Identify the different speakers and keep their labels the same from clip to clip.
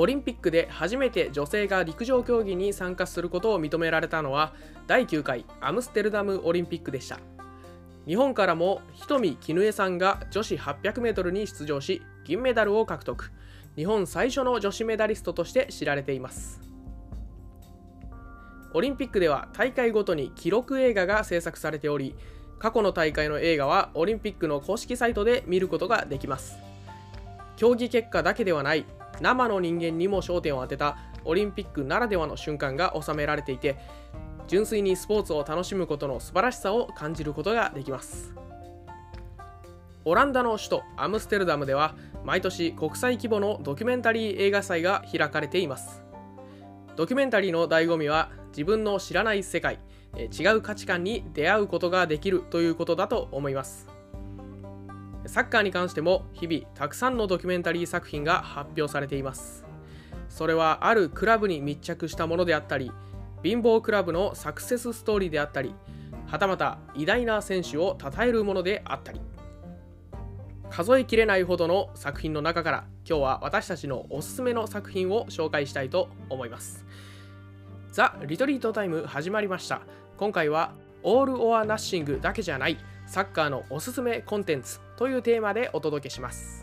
Speaker 1: オリンピックで初めて女性が陸上競技に参加することを認められたのは第9回アムステルダムオリンピックでした。日本からも瞳絹江さんが女子 800m に出場し銀メダルを獲得。日本最初の女子メダリストとして知られています。オリンピックでは大会ごとに記録映画が制作されており過去の大会の映画はオリンピックの公式サイトで見ることができます。競技結果だけではない生の人間にも焦点を当てたオリンピックならではの瞬間が収められていて純粋にスポーツを楽しむことの素晴らしさを感じることができます。オランダの首都アムステルダムでは毎年国際規模のドキュメンタリー映画祭が開かれています。ドキュメンタリーの醍醐味は自分の知らない世界違う価値観に出会うことができるということだと思います。サッカーに関しても日々たくさんのドキュメンタリー作品が発表されています。それはあるクラブに密着したものであったり貧乏クラブのサクセスストーリーであったりはたまた偉大な選手を称えるものであったり。数えきれないほどの作品の中から今日は私たちのおすすめの作品を紹介したいと思います。ザ・リトリートタイム始まりました。今回はオール・オア・ナッシングだけじゃないサッカーのおすすめコンテンツというテーマでお届けします。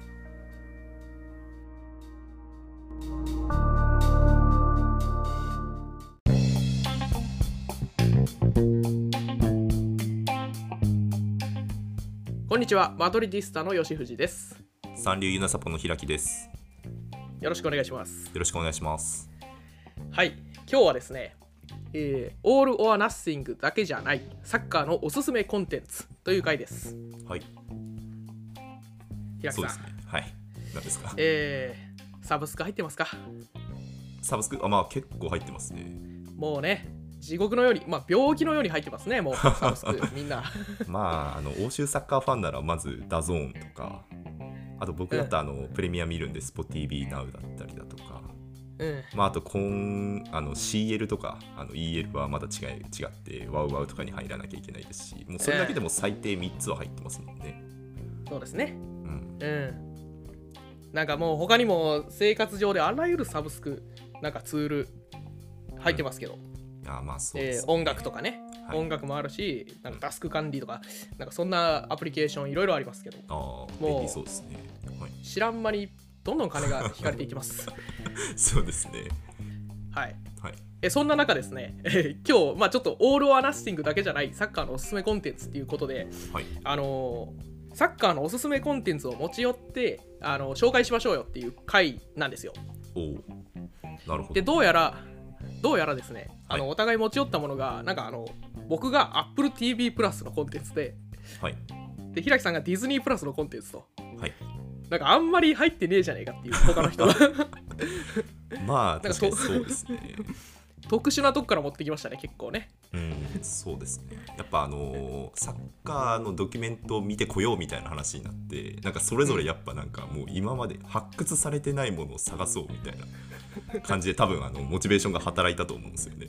Speaker 1: こんにちは。マドリディスタの吉藤です。
Speaker 2: 三流ユナサポの開きです。
Speaker 1: よろしくお願いします。
Speaker 2: よろしくお願いします。
Speaker 1: はい。今日はですねえー、 All or Nothing だけじゃない。サッカーのおすすめコンテンツという回です。
Speaker 2: はい。
Speaker 1: さん。
Speaker 2: そうですね。はい。何ですか？
Speaker 1: えー、サブスク入ってますか？
Speaker 2: サブスク、あ、まあ結構入ってますね。
Speaker 1: もうね、地獄のように、まあ病気のように入ってますね、もうサブスク、みんな。
Speaker 2: まあ、あの、欧州サッカーファンならまずダゾーンとか、あと僕だったらあの、プレミア見るんで、 SPOTV Now だったりだとか、
Speaker 1: うん、
Speaker 2: まあ、あとこんあの CL とかあの EL はまだ違い違ってワウワウとかに入らなきゃいけないですしもうそれだけでも最低3つは入ってますもんね、
Speaker 1: そうですね。
Speaker 2: うん、
Speaker 1: うん。なんかもう他にも生活上であらゆるサブスクなんかツール入ってますけど、
Speaker 2: うん、あまあそうです、
Speaker 1: ね。えー、音楽とかね、はい、音楽もあるしなんかタスク管理とかなんかそんなアプリケーションいろいろありますけど。
Speaker 2: あもうそうですね、
Speaker 1: はい、知らん間にどんどん金が引かれていきます。
Speaker 2: そうですね。
Speaker 1: はい。
Speaker 2: はい、
Speaker 1: えそんな中ですね、え 今日、まあ、ちょっとオール・ア・ナッシングだけじゃないサッカーのおすすめコンテンツっていうことで、
Speaker 2: はい、
Speaker 1: あのー、サッカーのおすすめコンテンツを持ち寄ってあの紹介しましょうよっていう回なんですよ。
Speaker 2: おなるほど。
Speaker 1: でどうやらどうやらですね、あの、はい、お互い持ち寄ったものがなんかあの僕が AppleTV プラスのコンテンツで、
Speaker 2: はい、
Speaker 1: で平木さんがディズニープラスのコンテンツと。
Speaker 2: はい
Speaker 1: なんかあんまり入ってねえじゃねえかっていう他の人は
Speaker 2: まあ確かにそうですね
Speaker 1: 特殊なとこから持ってきましたね結構ね。
Speaker 2: うんそうですね。やっぱあのー、サッカーのドキュメントを見てこようみたいな話になってなんかそれぞれやっぱなんかもう今まで発掘されてないものを探そうみたいな感じで多分あのモチベーションが働いたと思うんですよね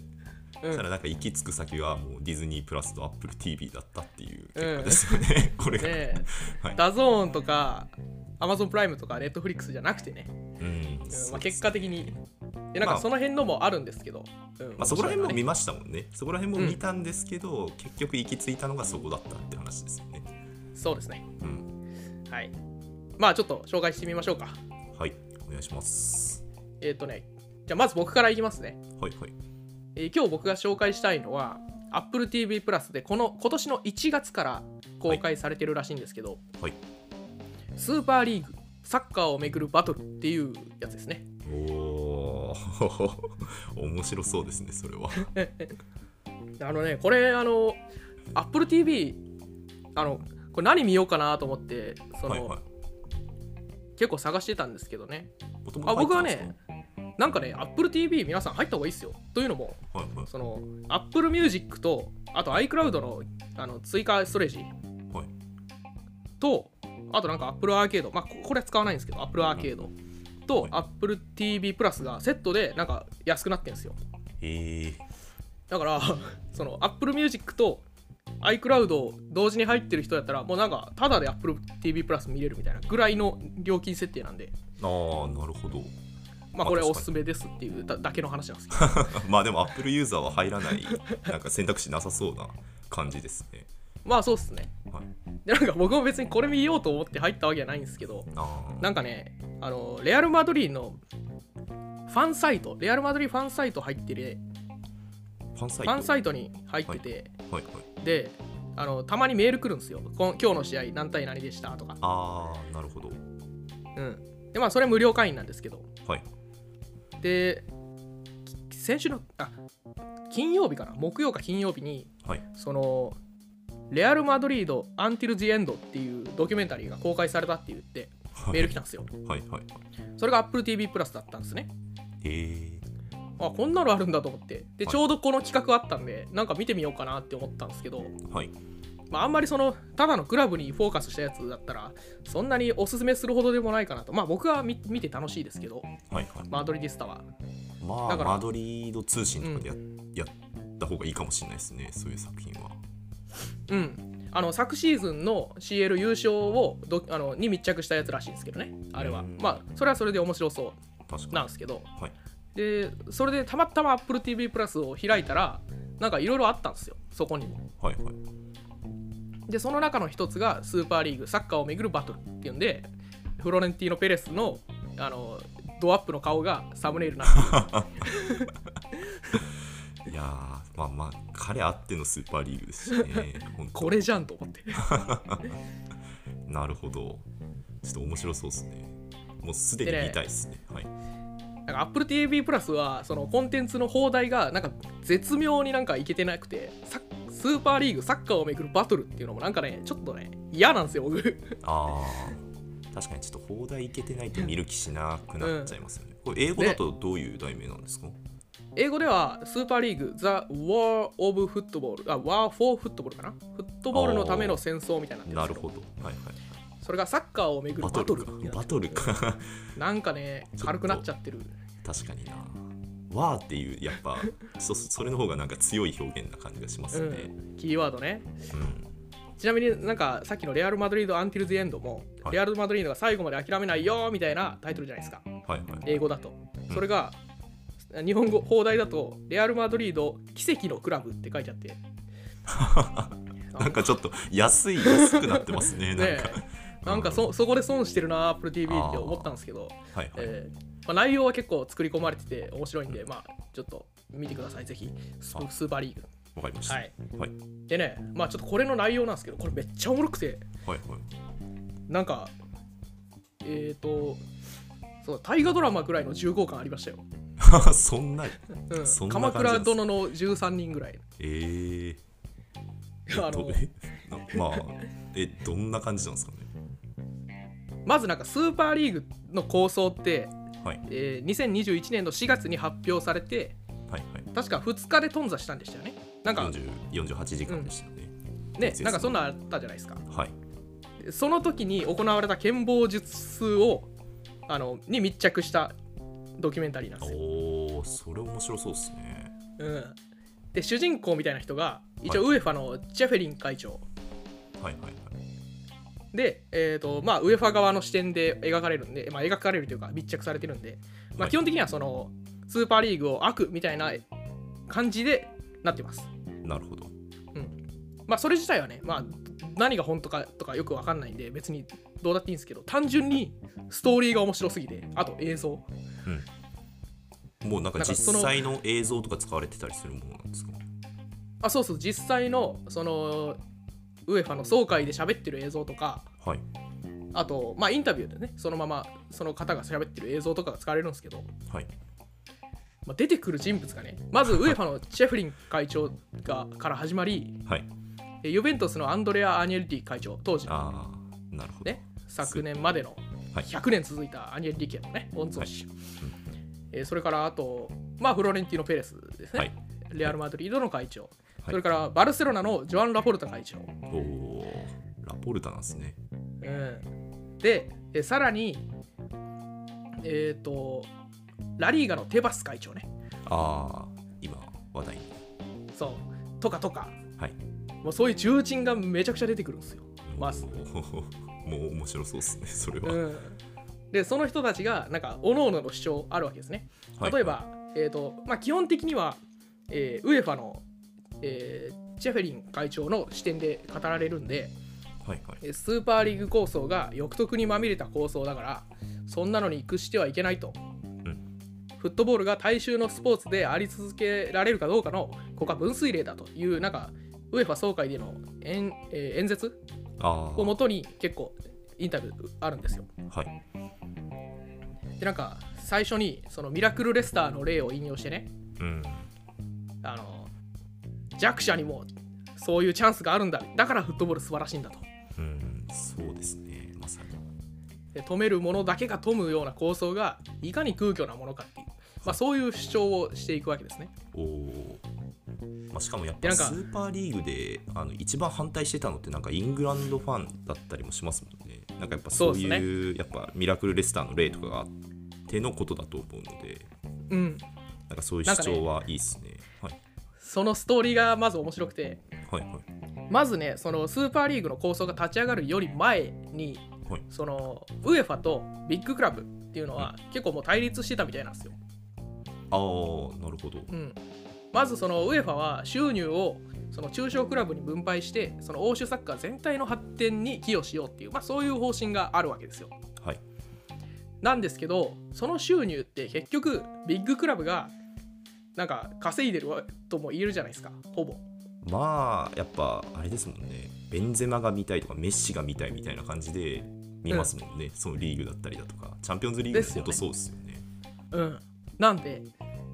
Speaker 2: たらなんか行き着く先はもうディズニープラスとアップル TV だったっていう結果ですよね、うん、これが、
Speaker 1: ねはい、ダゾーンとかアマゾンプライムとかネットフリックスじゃなくてね、
Speaker 2: うん、うん、
Speaker 1: まあ、結果的にでなんかその辺のもあるんですけど、
Speaker 2: まあ、うんまあ、そこら辺も見ましたもんね。そこら辺も見たんですけど、うん、結局行き着いたのがそこだったって話ですよね。
Speaker 1: そうですね、
Speaker 2: うん、
Speaker 1: はい。まあちょっと紹介してみましょうか。
Speaker 2: はい。お願いします。
Speaker 1: えっ、ー、とねじゃあまず僕からいきますね。
Speaker 2: はいはい
Speaker 1: えー、今日僕が紹介したいのは Apple TV プラスでこの今年の1月から公開されてるらしいんですけど、
Speaker 2: はい、
Speaker 1: スーパーリーグサッカーをめぐるバトルっていうやつですね。
Speaker 2: おお 面白そうですねそれは。
Speaker 1: あのねこれあの Apple TV あのこれ何見ようかなと思ってその、はいはい、結構探してたんですけどね。あ僕はねなんかね、Apple TV 皆さん入った方がいいですよ。というのも、
Speaker 2: はいはい、
Speaker 1: その Apple Music と、あと iCloud のあの追加ストレージ、
Speaker 2: はい、
Speaker 1: と、あとなんか Apple アーケード、まあこれは使わないんですけど、Apple アーケードと、はい、Apple TV プラスがセットでなんか安くなってるんですよ。
Speaker 2: へえ。
Speaker 1: だから、その Apple Music と iCloud を同時に入ってる人だったら、もうなんか、ただで Apple TV プラス見れるみたいなぐらいの料金設定なんで。
Speaker 2: ああ、なるほど。
Speaker 1: まあこれ
Speaker 2: あ確かに。
Speaker 1: おすすめですっていうだだけの話なんですよ。
Speaker 2: まあでも Apple ユーザーは入らないなんか選択肢なさそうな感じですね。
Speaker 1: まあそうっすね。
Speaker 2: はい。
Speaker 1: でなんか僕も別にこれ見ようと思って入ったわけじゃないんですけどなんかねあのレアル・マドリーのファンサイトレアル・マドリーファンサイト入ってる
Speaker 2: ファンサイト？
Speaker 1: ファンサイトに入ってて、
Speaker 2: はい。はい。
Speaker 1: であのたまにメール来るんですよ。今日の試合何対何でした？とか。
Speaker 2: ああなるほど。
Speaker 1: うん。でまあそれ無料会員なんですけど。
Speaker 2: はい
Speaker 1: でき先週のあ金曜日かな？木曜か金曜日に
Speaker 2: はい。
Speaker 1: そのレアル・マドリード・アンティル・ジ・エンドっていうドキュメンタリーが公開されたって言ってメール来たんですよ。
Speaker 2: はいはい。
Speaker 1: それが Apple TV プラスだったんですね。
Speaker 2: へえ。
Speaker 1: あこんなのあるんだと思って。で
Speaker 2: はい。
Speaker 1: ちょうどこの企画あったんでなんか見てみようかなって思ったんですけど、
Speaker 2: はい
Speaker 1: まあ、あんまりそのただのクラブにフォーカスしたやつだったらそんなにおすすめするほどでもないかなと。まあ僕は見見て楽しいですけど。
Speaker 2: はいはい。
Speaker 1: マドリディスタは。
Speaker 2: まあ
Speaker 1: だから。
Speaker 2: マドリード通信とかでや,、やった方がいいかもしれないですねそういう作品は。
Speaker 1: うん。あの昨シーズンの CL 優勝をどあのに密着したやつらしいんですけどね。あれは。
Speaker 2: うん。
Speaker 1: まあそれはそれで面白そうなんですけど。
Speaker 2: はい。
Speaker 1: でそれでたまたま Apple TV プラスを開いたらなんかいろいろあったんですよ。そこにも。
Speaker 2: はいはい
Speaker 1: でその中の一つがスーパーリーグサッカーをめぐるバトルっていうんでフロレンティーノ・ペレスのあのドアップの顔がサムネイルにな
Speaker 2: いやーまあまあ彼あってのスーパーリーグですしね
Speaker 1: これじゃんと思って。
Speaker 2: なるほど。ちょっと面白そうですね。もうすでに見たいですね。はい。
Speaker 1: なんか Apple TV プラスはそのコンテンツの放題がなんか絶妙になんかいけてなくてサスーパーリーグサッカーをめぐるバトルっていうのもなんかねちょっとね嫌なんですよ僕。
Speaker 2: あー。確かにちょっと放題いけてないと見る気しなくなっちゃいますよね、これ英語だとどういう題名なんですか、
Speaker 1: 英語ではスーパーリーグ The War of Football あ War for Football かな？フットボールのための戦争みたいにな
Speaker 2: なるほど。はいはい。
Speaker 1: それがサッカーをめぐる
Speaker 2: バ
Speaker 1: バトル
Speaker 2: バトルか。
Speaker 1: なんかね軽くなっちゃってる。
Speaker 2: 確かになわーっていうやっぱそそれの方がなんか強い表現な感じがします
Speaker 1: う
Speaker 2: ね
Speaker 1: ん。キーワードね。
Speaker 2: うん、
Speaker 1: ちなみになんかさっきのレアル・マドリード・アンティル・ズ・エンドも、
Speaker 2: はい。
Speaker 1: レアル・マドリードが最後まで諦めないよみたいなタイトルじゃないですか。
Speaker 2: はいはい。
Speaker 1: 英語だと。それが、日本語放題だとレアル・マドリード奇跡のクラブって書いてあって。
Speaker 2: なんかちょっと安い安くなってますねなん
Speaker 1: ね
Speaker 2: か、
Speaker 1: なんかそそこで損してるな Apple TV って思ったんですけど、
Speaker 2: はいはい、
Speaker 1: えーまあ、内容は結構作り込まれてて面白いんで、まあちょっと見てください。ぜひ。ス
Speaker 2: あ。
Speaker 1: スーパーリーグ。
Speaker 2: わかりました。
Speaker 1: はい。
Speaker 2: はい。
Speaker 1: でねまあちょっとこれの内容なんですけどこれめっちゃおもろくて。
Speaker 2: はい
Speaker 1: なんかえっ、ー、とそう大河ドラマぐらいの重厚感ありましたよ、
Speaker 2: は いそんな
Speaker 1: うん、
Speaker 2: そんな
Speaker 1: 鎌倉殿の13人ぐらい。
Speaker 2: えー、
Speaker 1: あの
Speaker 2: どえなまあえどんな感じなんですかね？
Speaker 1: まずなんかスーパーリーグの構想って、
Speaker 2: はい。
Speaker 1: えー2021年の4月に発表されて
Speaker 2: はいはい。
Speaker 1: 確か2日で頓挫したんでしたよね。なんか
Speaker 2: 40 48時間でしたよね、
Speaker 1: ねなんかそんなんあったじゃないですか。
Speaker 2: はい。
Speaker 1: その時に行われた剣謀術をあのに密着したドキュメンタリーなんですよ。
Speaker 2: おおそれ面白そうですね。
Speaker 1: うん、で主人公みたいな人が一応ウェファのジェフェリン会長、
Speaker 2: はいはいはい
Speaker 1: で、えーとまあ、ウェファ側の視点で描かれるんで、まあ、描かれるというか密着されてるんで、まあ、
Speaker 2: はい。
Speaker 1: 基本的にはそのスーパーリーグを悪みたいな感じでなってます。
Speaker 2: なるほど。
Speaker 1: まあそれ自体はね、まあ、何が本当かとかよくわかんないんで別にどうだっていいんですけど単純にストーリーが面白すぎてあと映像。
Speaker 2: もうなんか
Speaker 1: なんか
Speaker 2: 実際の映像とか使われてたりするものなんですか？
Speaker 1: あそうそう。実際のそのウェファの総会で喋ってる映像とか
Speaker 2: はい。
Speaker 1: あとまあインタビューでね。そのままその方が喋ってる映像とかが使われるんですけど、
Speaker 2: はい。
Speaker 1: まあ、出てくる人物がねまずウェファのチェフリン会長がから始まり
Speaker 2: はい。
Speaker 1: えユベントスのアンドレア・アニエルティ会長当時の。
Speaker 2: ああなるほど、
Speaker 1: ね昨年までの
Speaker 2: はい。
Speaker 1: 100年続いたアニエル・ディケのね御曹司、えーそれからあとまあフロレンティーノ・ペレスですね、
Speaker 2: はい。
Speaker 1: レアル・マドリードの会長、
Speaker 2: い
Speaker 1: それからバルセロナのジョアン・ラポルタ会長、
Speaker 2: おおラポルタなんですね。
Speaker 1: うん、でえさらにえっ、とラリーガのテバス会長ね。
Speaker 2: ああ今話題に。
Speaker 1: そう。とかとか。
Speaker 2: はい。
Speaker 1: もうそういう重鎮がめちゃくちゃ出てくるんですよ。まず、
Speaker 2: おー。もう面白そうですねそれは、
Speaker 1: うん、でその人たちがなんか各々の主張あるわけですね。
Speaker 2: はい。
Speaker 1: 例えば、えーとまあ、基本的には、えーウエファの、えーチェフェリン会長の視点で語られるんで
Speaker 2: はいはい。
Speaker 1: えースーパーリーグ構想が欲得にまみれた構想だからそんなのに屈してはいけないと、
Speaker 2: うん。
Speaker 1: フットボールが大衆のスポーツであり続けられるかどうかのここは分水嶺だというなんかウエファ総会での演,、えー演説
Speaker 2: あ
Speaker 1: をもとに結構インタビューあるんですよ。
Speaker 2: あはい。
Speaker 1: でなんか最初にそのミラクルレスターの例を引用してね。
Speaker 2: うん。
Speaker 1: あの弱者にもそういうチャンスがあるんだ。だからフットボール素晴らしいんだと。
Speaker 2: うんそうですね。まさに。
Speaker 1: で止めるものだけが富むような構想がいかに空虚なものかっていう、まあ、そういう主張をしていくわけですね。
Speaker 2: おおー、まあ、しかもやっぱ
Speaker 1: でなんか
Speaker 2: スーパーリーグであの一番反対してたのってなんかイングランドファンだったりもしますもんね。なんかやっぱそういうやっぱミラクルレスターの例とかがあってのことだと思うので。
Speaker 1: うん。
Speaker 2: なんかそういう主張はいいっすね。はい
Speaker 1: そのストーリーがまず面白くて。
Speaker 2: はいはい。
Speaker 1: まずねそのスーパーリーグの構想が立ち上がるより前に
Speaker 2: はい。
Speaker 1: そのウエファとビッグクラブっていうのは結構もう対立してたみたいなんですよ、
Speaker 2: ああなるほど。
Speaker 1: うん、まずそのウエファは収入をその中小クラブに分配してその欧州サッカー全体の発展に寄与しようっていう、まあ、そういう方針があるわけですよ。
Speaker 2: はい。
Speaker 1: なんですけどその収入って結局ビッグクラブがなんか稼いでるとも言えるじゃないですか。ほぼ。
Speaker 2: まあやっぱあれですもんね。ベンゼマが見たいとかメッシが見たいみたいな感じで見ますもんね、そのリーグだったりだとか。チャンピオンズリーグ
Speaker 1: ですよね。
Speaker 2: も本当そうですよね。
Speaker 1: うん。なんで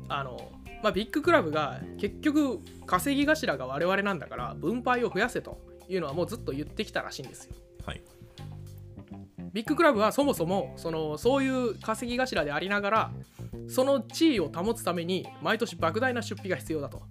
Speaker 1: あのまあビッグクラブが結局稼ぎ頭が我々なんだから分配を増やせというのはもうずっと言ってきたらしいんですよ。
Speaker 2: はい
Speaker 1: ビッグクラブはそもそもそのそういう稼ぎ頭でありながらその地位を保つために毎年莫大な出費が必要だと。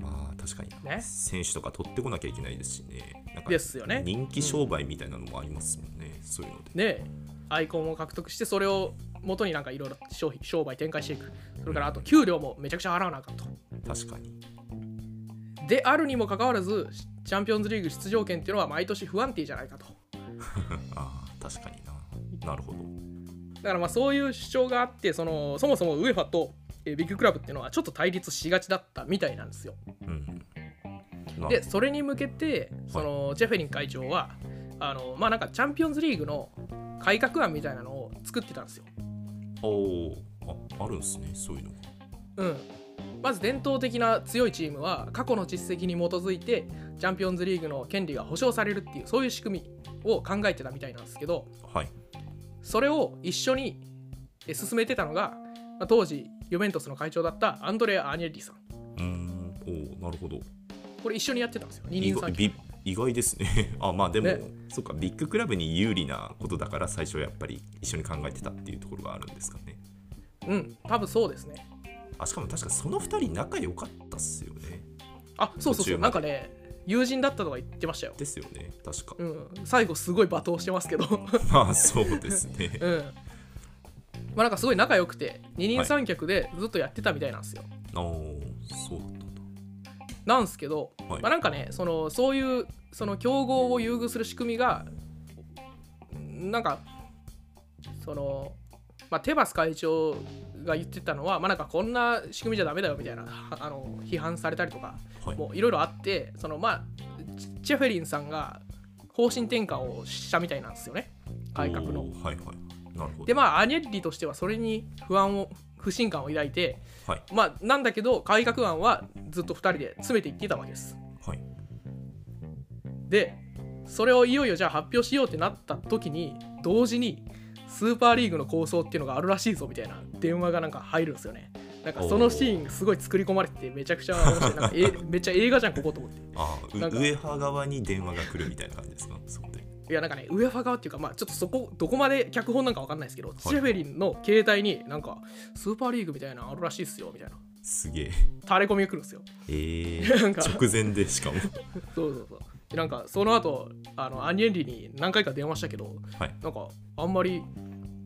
Speaker 2: まあ確かに、
Speaker 1: ね。
Speaker 2: 選手とか取ってこなきゃいけないですしね。
Speaker 1: ですよね。
Speaker 2: 人気商売みたいなのもありますもんね、そういうので。
Speaker 1: でアイコンを獲得してそれを元になんかいろいろ商品商売展開していく。それからあと給料もめちゃくちゃ払わなあかんと。
Speaker 2: 確かに。
Speaker 1: であるにもかかわらずチャンピオンズリーグ出場権っていうのは毎年不安定じゃないかと。
Speaker 2: ああ確かにな。なるほど。
Speaker 1: だからまあそういう主張があってそのそもそもウエファとえービッグクラブっていうのはちょっと対立しがちだったみたいなんですよ。
Speaker 2: うんな
Speaker 1: でそれに向けてそのジェフェリン会長はあのまあなんかチャンピオンズリーグの改革案みたいなのを作ってたんですよ。
Speaker 2: おおああるんですねそういうの。が
Speaker 1: うん、まず伝統的な強いチームは過去の実績に基づいてチャンピオンズリーグの権利が保障されるっていうそういう仕組みを考えてたみたいなんですけど
Speaker 2: はい。
Speaker 1: それを一緒にえ進めてたのがまあ当時ユベントスの会長だったアンドレア・アニェッリさん。
Speaker 2: うーん。おおなるほど。
Speaker 1: これ一緒にやってたんですよ二
Speaker 2: 意外
Speaker 1: 人三脚。
Speaker 2: び意外ですね。あまあでも、
Speaker 1: ね。
Speaker 2: そっかビッグクラブに有利なことだから最初やっぱり一緒に考えてたっていうところがあるんですかね。
Speaker 1: うん多分そうですね。
Speaker 2: あしかも確かその2人仲良かったっすよね。
Speaker 1: あそうそうそう。なんかね友人だったとか言ってましたよ。
Speaker 2: ですよね。確か。
Speaker 1: うん。最後すごい罵倒してますけど。
Speaker 2: まあそうですね。
Speaker 1: うん。まあなんかすごい仲良くて二人三脚でずっとやってたみたいなんですよ、
Speaker 2: ああそうだったんだ。
Speaker 1: なんですけど、
Speaker 2: はい。
Speaker 1: まあなんかねそのそういうその競合を優遇する仕組みがなんかその、まあ、テバス会長が言ってたのは、まあ、なんかこんな仕組みじゃダメだよみたいなは あの批判されたりとか
Speaker 2: はい。
Speaker 1: もういろいろあってそのまあチチェフェリンさんが方針転換をしたみたいなんですよね。改革の。
Speaker 2: はいはい。なるほど。
Speaker 1: でまあアニェッリとしてはそれに不安を不信感を抱いて
Speaker 2: はい。
Speaker 1: まあなんだけど改革案はずっと2人で詰めていってたわけです。
Speaker 2: はい。
Speaker 1: でそれをいよいよじゃあ発表しようってなった時に同時にスーパーリーグの構想っていうのがあるらしいぞみたいな電話がなんか入るんですよね。なんかそのシーンすごい作り込まれててめちゃくちゃ面白い。なんかえめっちゃ映画じゃんここと思って。
Speaker 2: ああ
Speaker 1: なんか
Speaker 2: ウエハ側に電話が来るみたいな感じですか？そこで。
Speaker 1: いやなんかねウエファ側っていうかまあちょっとそこどこまで脚本なんかわかんないですけど、チェフェリンの携帯になんかスーパーリーグみたいなのあるらしいっすよみたいな。
Speaker 2: すげえ。
Speaker 1: 垂れ込みが来るんですよ。
Speaker 2: え
Speaker 1: なん
Speaker 2: ー、
Speaker 1: か。
Speaker 2: 直前でしかも。
Speaker 1: そうそうそう。でなんかその後あのアニエンリに何回か電話したけど
Speaker 2: はい。
Speaker 1: なんかあんまり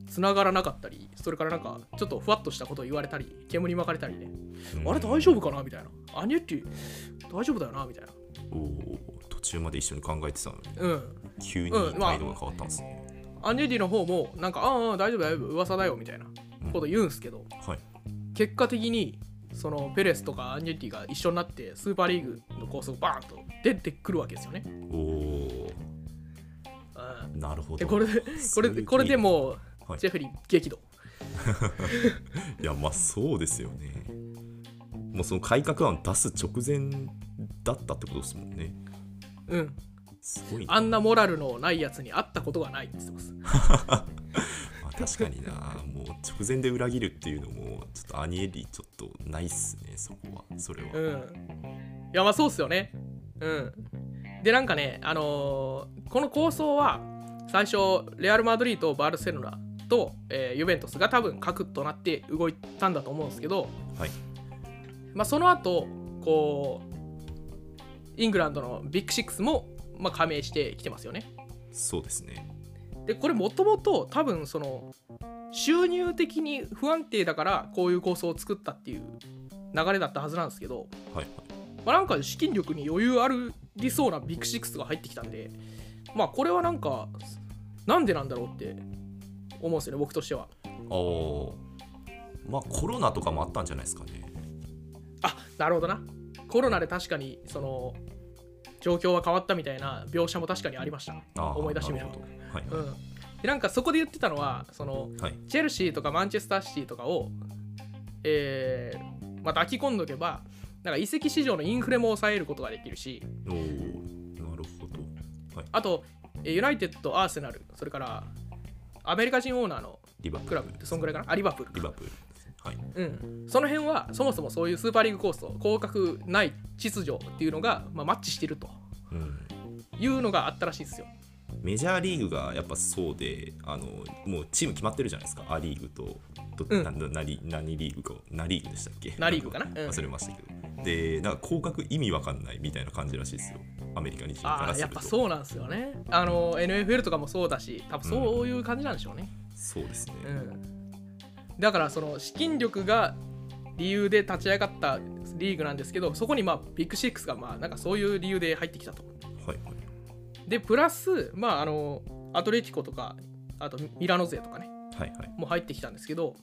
Speaker 1: 繋がらなかったりそれからなんかちょっとふわっとしたことを言われたり煙に巻かれたりねあれ大丈夫かな？みたいな。アニエッリ大丈夫だよな？みたいな。
Speaker 2: おお途中まで一緒に考えてたのに。
Speaker 1: うん。
Speaker 2: 急に
Speaker 1: うんまあ
Speaker 2: 態度が変わったんですね、
Speaker 1: アンジェリーの方もなんか「ああ大丈夫大丈夫噂だよ」みたいなこと言うんすけど、
Speaker 2: はい。
Speaker 1: 結果的にそのペレスとかアンジェリーが一緒になってスーパーリーグの構想バーンと出てくるわけですよね。
Speaker 2: おお
Speaker 1: うん。
Speaker 2: なるほど。
Speaker 1: でこれでこれこれでも
Speaker 2: はい。
Speaker 1: ジェフリー激怒。
Speaker 2: いやまあそうですよね。もうその改革案出す直前だったってことですもんね。
Speaker 1: うん、
Speaker 2: すごいな
Speaker 1: あんなモラルのないやつに会ったことがないって言ってます。
Speaker 2: まあ、確かになもう直前で裏切るっていうのもちょっとアニエリちょっとないっすねそこはそれは、
Speaker 1: うん。いやまあそうっすよね。うん。でなんかね、あのーこの構想は最初レアル・マドリーとバルセロナと、えーユベントスが多分核となって動いたんだと思うんですけど、
Speaker 2: はい
Speaker 1: まあ、その後こうイングランドのビッグシックスも、まあ、加盟してきてますよね。
Speaker 2: そうですね
Speaker 1: でこれもともと多分その収入的に不安定だからこういう構想を作ったっていう流れだったはずなんですけど、
Speaker 2: はい
Speaker 1: まあ、なんか資金力に余裕ありそうなビッグシックスが入ってきたんでまあこれはなんかなんでなんだろうって思うんですよね僕としては。
Speaker 2: ああまあコロナとかもあったんじゃないですかね。
Speaker 1: あなるほどな。コロナで確かにその状況は変わったみたいな描写も確かにありました。思い出してみると
Speaker 2: はい
Speaker 1: うん。でなんかそこで言ってたのはその
Speaker 2: はい。
Speaker 1: チェルシーとかマンチェスターシティとかを、えーまあ、抱き込んどけばなんか移籍市場のインフレも抑えることができるし。
Speaker 2: おおなるほど。はい。
Speaker 1: あとえーユナイテッドアーセナルそれからアメリカ人オーナーのクラブってそんぐらいかな？あリバプール
Speaker 2: リバプール。はい。
Speaker 1: うん、その辺はそもそもそういうスーパーリーグ構想広角ない秩序っていうのが、まあ、マッチしてると
Speaker 2: うん。
Speaker 1: いうのがあったらしいですよ
Speaker 2: メジャーリーグがやっぱそうであのもうチーム決まってるじゃないですか。ア・リーグとど
Speaker 1: うん。
Speaker 2: なな何何リーグかナ・リーグでしたっけ？
Speaker 1: ナリーグかな？うん。
Speaker 2: 忘れましたけど、でなんか広角意味わかんないみたいな感じらしいですよ。アメリカに人か
Speaker 1: ああやっ
Speaker 2: らすると
Speaker 1: ぱそうなんですよね。あの NFL とかもそうだし多分そういう感じなんでしょうね、
Speaker 2: そうですね、
Speaker 1: うん、だからその資金力が理由で立ち上がったリーグなんですけどそこにまあビッグシックスがまあなんかそういう理由で入ってきたと。
Speaker 2: はいはい
Speaker 1: でプラスまああのアトレティコとかあとミラノ勢とかね。
Speaker 2: はいはい。
Speaker 1: も入ってきたんですけど、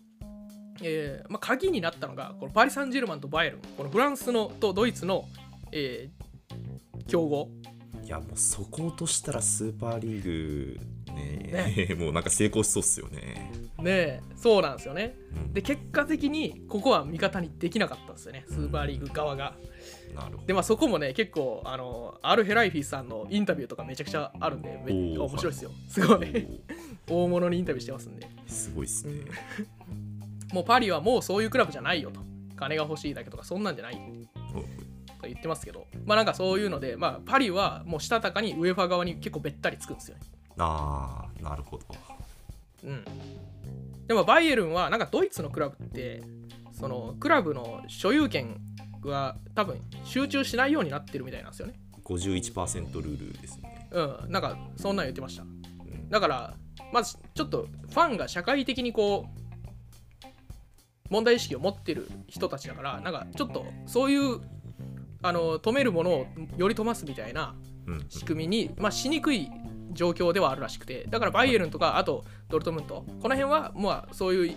Speaker 1: えーまあ、鍵になったのがこのパリ・サンジェルマンとバイエルン。このフランスのとドイツの、えー強豪
Speaker 2: いやもうそこ落としたらスーパーリーグね もうなんか成功しそうっすよね、
Speaker 1: ねえそうなんですよね。
Speaker 2: うん。
Speaker 1: で結果的にここは味方にできなかったんですよね。スーパーリーグ側が。
Speaker 2: なるほど
Speaker 1: でまあそこもね結構あのアル・ヘライフィさんのインタビューとかめちゃくちゃあるんでめ面白いですよ。すごい。大物にインタビューしてますんで。す
Speaker 2: ごいっすね、
Speaker 1: もうパリはもうそういうクラブじゃないよと。金が欲しいだけとかそんなんじゃない。
Speaker 2: お
Speaker 1: と言ってますけど。まあなんかそういうので、まあ、パリはもうしたたかにウェファ側に結構べったりつくんですよね。
Speaker 2: ああなるほど。
Speaker 1: うん、でもバイエルンはなんかドイツのクラブってそのクラブの所有権が多分集中しないようになってるみたいなんですよね。
Speaker 2: 51%ルールですね、
Speaker 1: うん、なんかそんなん言ってました。
Speaker 2: うん。
Speaker 1: だからまずちょっとファンが社会的にこう問題意識を持ってる人たちだからなんかちょっとそういうあの止めるものをより止ますみたいな
Speaker 2: うん。
Speaker 1: 仕組みに、まあ、しにくい状況ではあるらしくて。だからバイエルンとかあとドルトムントこの辺はまあそういう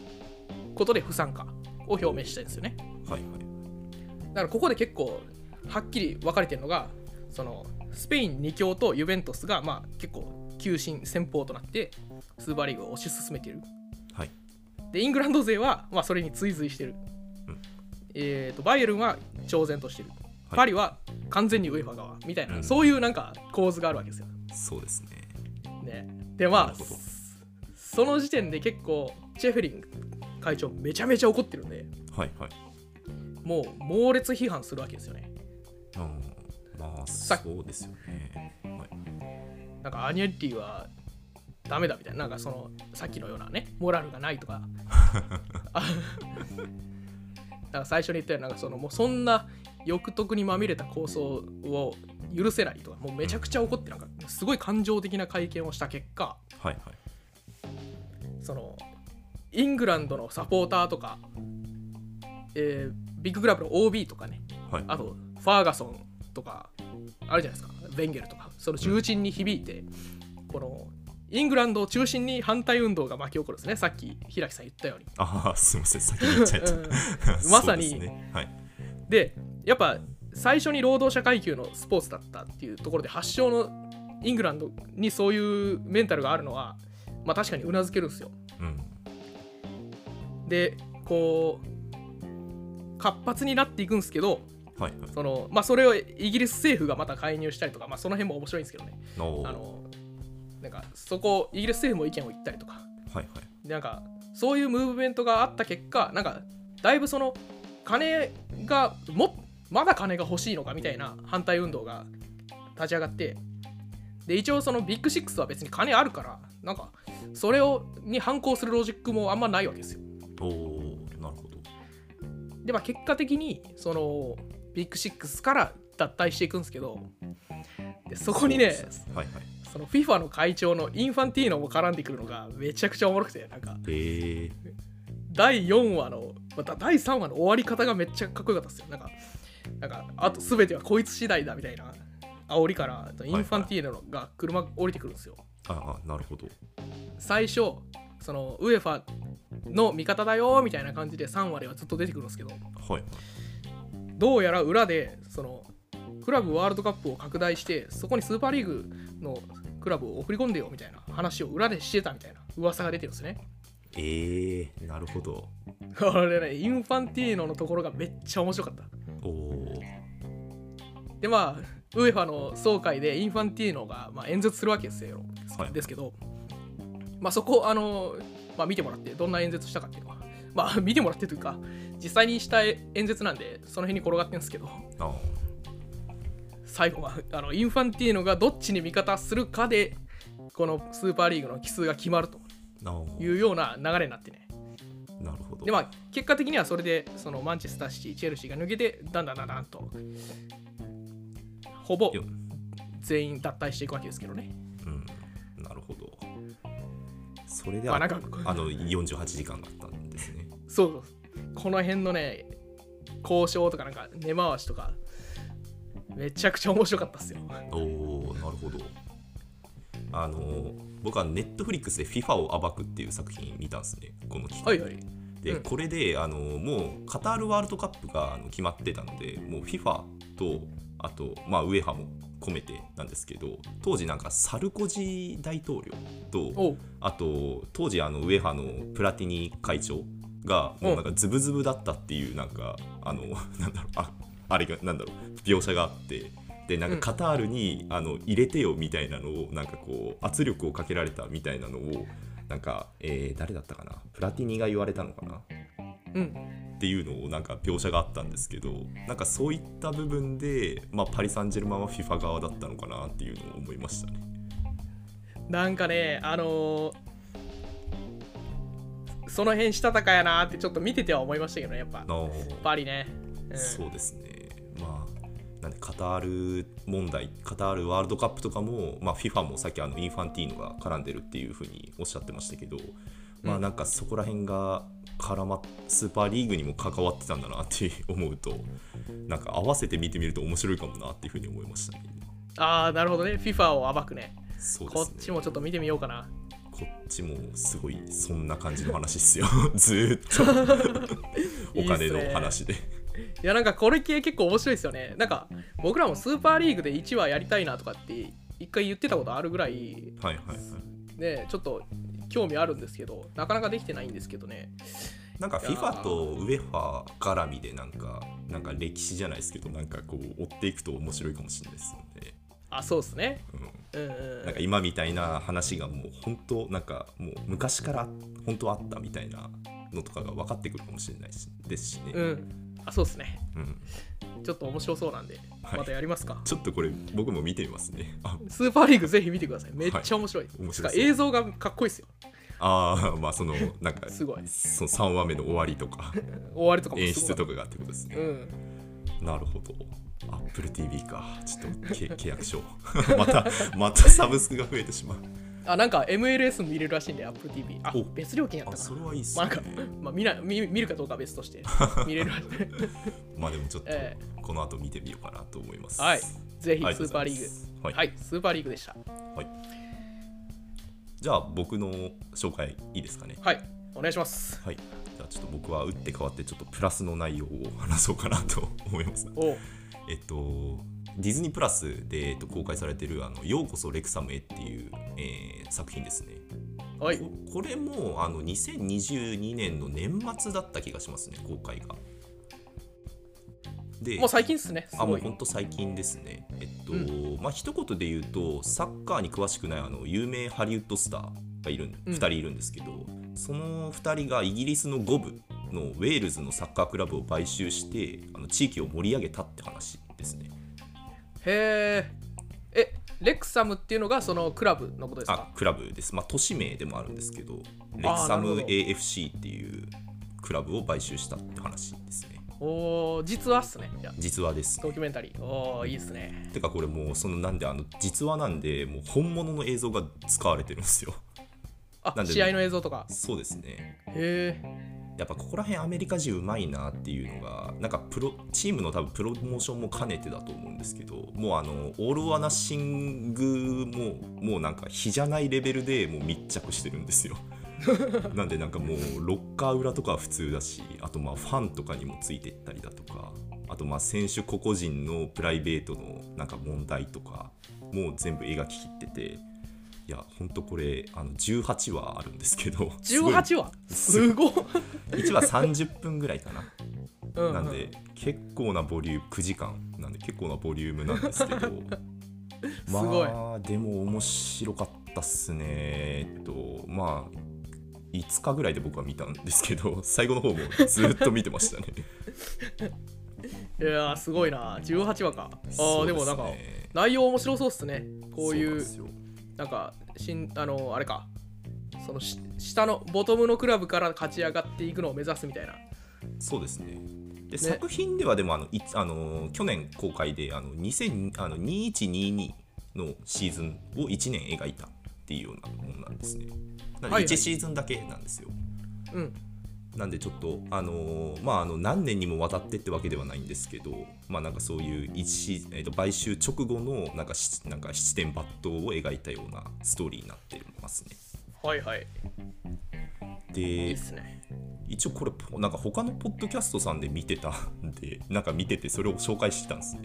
Speaker 1: ことで不参加を表明したんですよね。
Speaker 2: はいはい
Speaker 1: だからここで結構はっきり分かれてるのがそのスペイン2強とユベントスがまあ結構急進先鋒となってスーパーリーグを推し進めている。
Speaker 2: はい。
Speaker 1: でイングランド勢はまあそれに追随してる、
Speaker 2: うん。
Speaker 1: えーとバイエルンは挑戦としてる、パリは完全にウェファ側みたいな、
Speaker 2: うん。
Speaker 1: そういうなんか構図があるわけですよ。
Speaker 2: そうですね。
Speaker 1: ね、でまあその時点で結構チェフリン会長めちゃめちゃ怒ってるんで。
Speaker 2: はいはい
Speaker 1: もう猛烈批判するわけですよね。
Speaker 2: うん。まあ
Speaker 1: さ
Speaker 2: そうですよね、はい、
Speaker 1: なんかアニエッティはダメだみたいな。なんかそのさっきのようなねモラルがないとか。あ なんか最初に言ったようななんかそのもうそんな欲得にまみれた構想を許せないとかもうめちゃくちゃ怒ってなんかすごい感情的な会見をした結果
Speaker 2: はいはい。
Speaker 1: そのイングランドのサポーターとか、えービッグクラブの OB とかね。
Speaker 2: はい。
Speaker 1: あとファーガソンとかあるじゃないですか。ベンゲルとか。その重鎮に響いて、このイングランドを中心に反対運動が巻き起こるんですね。さっき平木さん言ったように。
Speaker 2: ああすいません。先に言っちゃった、
Speaker 1: うん。まさに。
Speaker 2: ね。はい。
Speaker 1: でやっぱ最初に労働者階級のスポーツだったっていうところで発祥のイングランドにそういうメンタルがあるのはまあ確かにうなずけるんですよ。
Speaker 2: うん。
Speaker 1: でこう活発になっていくんですけど
Speaker 2: はいはい。
Speaker 1: そのまあそれをイギリス政府がまた介入したりとかまあその辺も面白いんですけどね。あのなんかそこイギリス政府も意見を言ったりとか。
Speaker 2: はいはい。
Speaker 1: でなんかそういうムーブメントがあった結果なんかだいぶその金がもまだ金が欲しいのかみたいな反対運動が立ち上がってで一応そのビッグシックスは別に金あるからなんかそれをに反抗するロジックもあんまないわけですよでまあ結果的にそのビッグシックスから脱退していくんですけどでそこにね
Speaker 2: はいはい。
Speaker 1: その FIFA の会長のインファンティーノも絡んでくるのがめちゃくちゃおもろくてなんか。
Speaker 2: へえ。
Speaker 1: 第4話のまた第3話の終わり方がめっちゃかっこよかったですよ。なんかなんかあと全てはこいつ次第だみたいな煽りからインファンティーノが車降りてくるんですよ、
Speaker 2: ああなるほど。
Speaker 1: 最初そのウエファの味方だよみたいな感じで3話ではずっと出てくるんですけど
Speaker 2: はい。
Speaker 1: どうやら裏でそのクラブワールドカップを拡大してそこにスーパーリーグのクラブを送り込んでよみたいな話を裏でしてたみたいな噂が出てるんですね。
Speaker 2: ええなるほど。
Speaker 1: これねインファンティーノのところがめっちゃ面白かった。
Speaker 2: おお
Speaker 1: でまあウエファの総会でインファンティーノが、まあ、演説するわけですよ、
Speaker 2: はい。
Speaker 1: ですけど、まあ、そこあの、まあ、見てもらってどんな演説したかっていうのは。まあ見てもらってというか実際にした演説なんでその辺に転がってるんですけど。
Speaker 2: あ
Speaker 1: 最後はあのインファンティーノがどっちに味方するかでこのスーパーリーグの奇数が決まると。
Speaker 2: あ
Speaker 1: いうような流れになってね。
Speaker 2: なるほど。
Speaker 1: でまあ結果的にはそれでそのマンチェスターシティチェルシーが抜けてだんだんだんだんとほぼ
Speaker 2: よ。
Speaker 1: 全員脱退していくわけですけどね。
Speaker 2: うん。なるほどそれであ,、
Speaker 1: まあなんか
Speaker 2: あの48時間だったんですね。
Speaker 1: そうこの辺のね交渉とかなんか根回しとかめちゃくちゃ面白かったっすよ。
Speaker 2: おおなるほど。あの僕はネットフリックスで FIFA を暴くっていう作品見たんですね。この期間。
Speaker 1: はいはい。
Speaker 2: で、
Speaker 1: うん。
Speaker 2: これであのもうカタールワールドカップがあの決まってたのでもう FIFA とあと、まあ、ウエハも込めてなんですけど当時なんかサルコジ大統領とあと当時あのウエハのプラティニ会長がもうなんかズブズブだったっていうなんかあの なんだろうああれがなんだろう描写があってでなんかカタールに、あの入れてよみたいなのをなんかこう圧力をかけられたみたいなのをなんか、えー誰だったかなプラティニが言われたのかな
Speaker 1: うん
Speaker 2: っていうのをなんか描写があったんですけどなんかそういった部分で、まあ、パリ・サンジェルマンは FIFA 側だったのかなっていうのを思いましたね。
Speaker 1: なんかねあのーその辺したたかやなってちょっと見てては思いましたけどねやっぱ。やっ
Speaker 2: あー
Speaker 1: ぱりね、うん。
Speaker 2: そうですね。まあなんでカタール問題カタールワールドカップとかも、まあ、FIFA もさっきあのインファンティーノが絡んでるっていうふうにおっしゃってましたけど、まあなんかそこら辺が絡まっスーパーリーグにも関わってたんだなって 思うとなんか合わせて見てみると面白いかもなっていうふうに思いましたね。
Speaker 1: ああなるほどね。FIFA を暴くね。こ
Speaker 2: そうですね。
Speaker 1: っちもちょっと見てみようかな。
Speaker 2: こっちもすごいそんな感じの話っすよ。ずーっと。お金の話で。
Speaker 1: いやなんかこれ系結構面白いですよね。なんか僕らもスーパーリーグで1話やりたいなとかって一回言ってたことあるぐらい
Speaker 2: はいはいはい。
Speaker 1: ねちょっと興味あるんですけどなかなかできてないんですけどね。
Speaker 2: なんか FIFA とウェファ絡みでなんかなんか歴史じゃないですけどなんかこう追っていくと面白いかもしれないですよね、
Speaker 1: あそうですね。
Speaker 2: うん、
Speaker 1: うんうん。
Speaker 2: なんか今みたいな話がもう本当なんかもう昔から本当あったみたいなのとかが分かってくるかもしれないしですしね、
Speaker 1: うんあそうですね。
Speaker 2: うん。
Speaker 1: ちょっと面白そうなんで
Speaker 2: はい。
Speaker 1: またやりますか、
Speaker 2: ちょっとこれ僕も見てみますね。あ。
Speaker 1: スーパーリーグぜひ見てください。めっちゃ面白い、
Speaker 2: 面白そう
Speaker 1: つか映像がかっこいいですよ。
Speaker 2: あーまあそのなんか
Speaker 1: すごい。
Speaker 2: その3話目の終わりとか。
Speaker 1: 終わりとかも
Speaker 2: 演出とかがってことですね、
Speaker 1: うん。
Speaker 2: なるほど。Apple TV か。ちょっとけ契約しよう。またまたサブスクが増えてしまう
Speaker 1: あなんか MLS も見れるらしいんで Apple TV あ
Speaker 2: お。
Speaker 1: 別料金やった
Speaker 2: あ
Speaker 1: かな。
Speaker 2: それはいいっす
Speaker 1: まあ、
Speaker 2: ね
Speaker 1: なんか、まあ、見な見見るかどうかは別として 見れるらしい
Speaker 2: まあでもちょっと
Speaker 1: え
Speaker 2: この後見てみようかなと思います。
Speaker 1: はい。ぜひスーパーリーグ。
Speaker 2: はい、
Speaker 1: はいスーパーリーグでした。
Speaker 2: はい。じゃあ僕の紹介いいですかね？
Speaker 1: はい。お願いします。
Speaker 2: はい。じゃあちょっと僕は打って変わってちょっとプラスの内容を話そうかなと思います。
Speaker 1: おう。
Speaker 2: えっとディズニープラスで、えっと、公開されてるあの「ようこそレクサムへ」っていう、えー作品ですね。
Speaker 1: はい。
Speaker 2: ここれもあの2022年の年末だった気がしますね公開が。で
Speaker 1: もう最近っすねす
Speaker 2: あもうほんと最近ですね。えっと、まあ一言で言うとサッカーに詳しくないあの有名ハリウッドスターがいるん
Speaker 1: うん。
Speaker 2: 2人いるんですけど、その2人がイギリスの5部のウェールズのサッカークラブを買収してあの地域を盛り上げたって話ですね。
Speaker 1: へええレクサムっていうのがそのクラブのことです
Speaker 2: あ
Speaker 1: か
Speaker 2: クラブです。まあ都市名でもあるんですけどレクサム AFC っていうクラブを買収したって話ですね。
Speaker 1: おお実話っすねじゃあ
Speaker 2: 実話ですね
Speaker 1: ドキュメンタリーおおいいっすね
Speaker 2: てかこれもうそのなんであの実話なんでもう本物の映像が使われてるんですよ。
Speaker 1: あ
Speaker 2: なんで
Speaker 1: 試合の映像とか
Speaker 2: そうですね。
Speaker 1: へえ
Speaker 2: やっぱここら辺アメリカ人うまいなっていうのがなんかプロチームの多分プロモーションも兼ねてだと思うんですけどもうあのオール・オア・ナッシングももうなんか比じゃないレベルでもう密着してるんですよ。なんでなんかもうロッカー裏とかは普通だしあとまあファンとかにもついてったりだとかあとまあ選手個々人のプライベートのなんか問題とかもう全部描ききってていやほんとこれあの18話あるんですけど。すごい。
Speaker 1: 18話すごっ。
Speaker 2: 1話30分ぐらいかな。
Speaker 1: うんうん。
Speaker 2: なんで結構なボリューム9時間なんで結構なボリュームなんですけど。ま あ
Speaker 1: すごい。
Speaker 2: でも面白かったっすねえっと。まあ5日ぐらいで僕は見たんですけど 最後の方もずっと見てましたね。
Speaker 1: いやーすごいな18話か。あ
Speaker 2: ね
Speaker 1: ーでもなんか内容面白そうっすね。こういう
Speaker 2: そなん
Speaker 1: かしんあのあれか。そのし下のボトムのクラブから勝ち上がっていくのを目指すみたいな。
Speaker 2: そうですね。で作品ではでもあのいあの去年公開であの2000あの2122のシーズンを1年描いたっていうようなものなんですね。なので
Speaker 1: はいはい。
Speaker 2: 1シーズンだけなんですよ、
Speaker 1: うん
Speaker 2: なんでちょっとあのーまああの何年にもわたってってわけではないんですけどまあなんかそういう一し、えー、と買収直後のなんかしなんか七点抜刀を描いたようなストーリーになってますね。
Speaker 1: はいはいいい
Speaker 2: で
Speaker 1: っすね
Speaker 2: 一応これなんか他のポッドキャストさんで見てたんで なんか見ててそれを紹介してたんですね。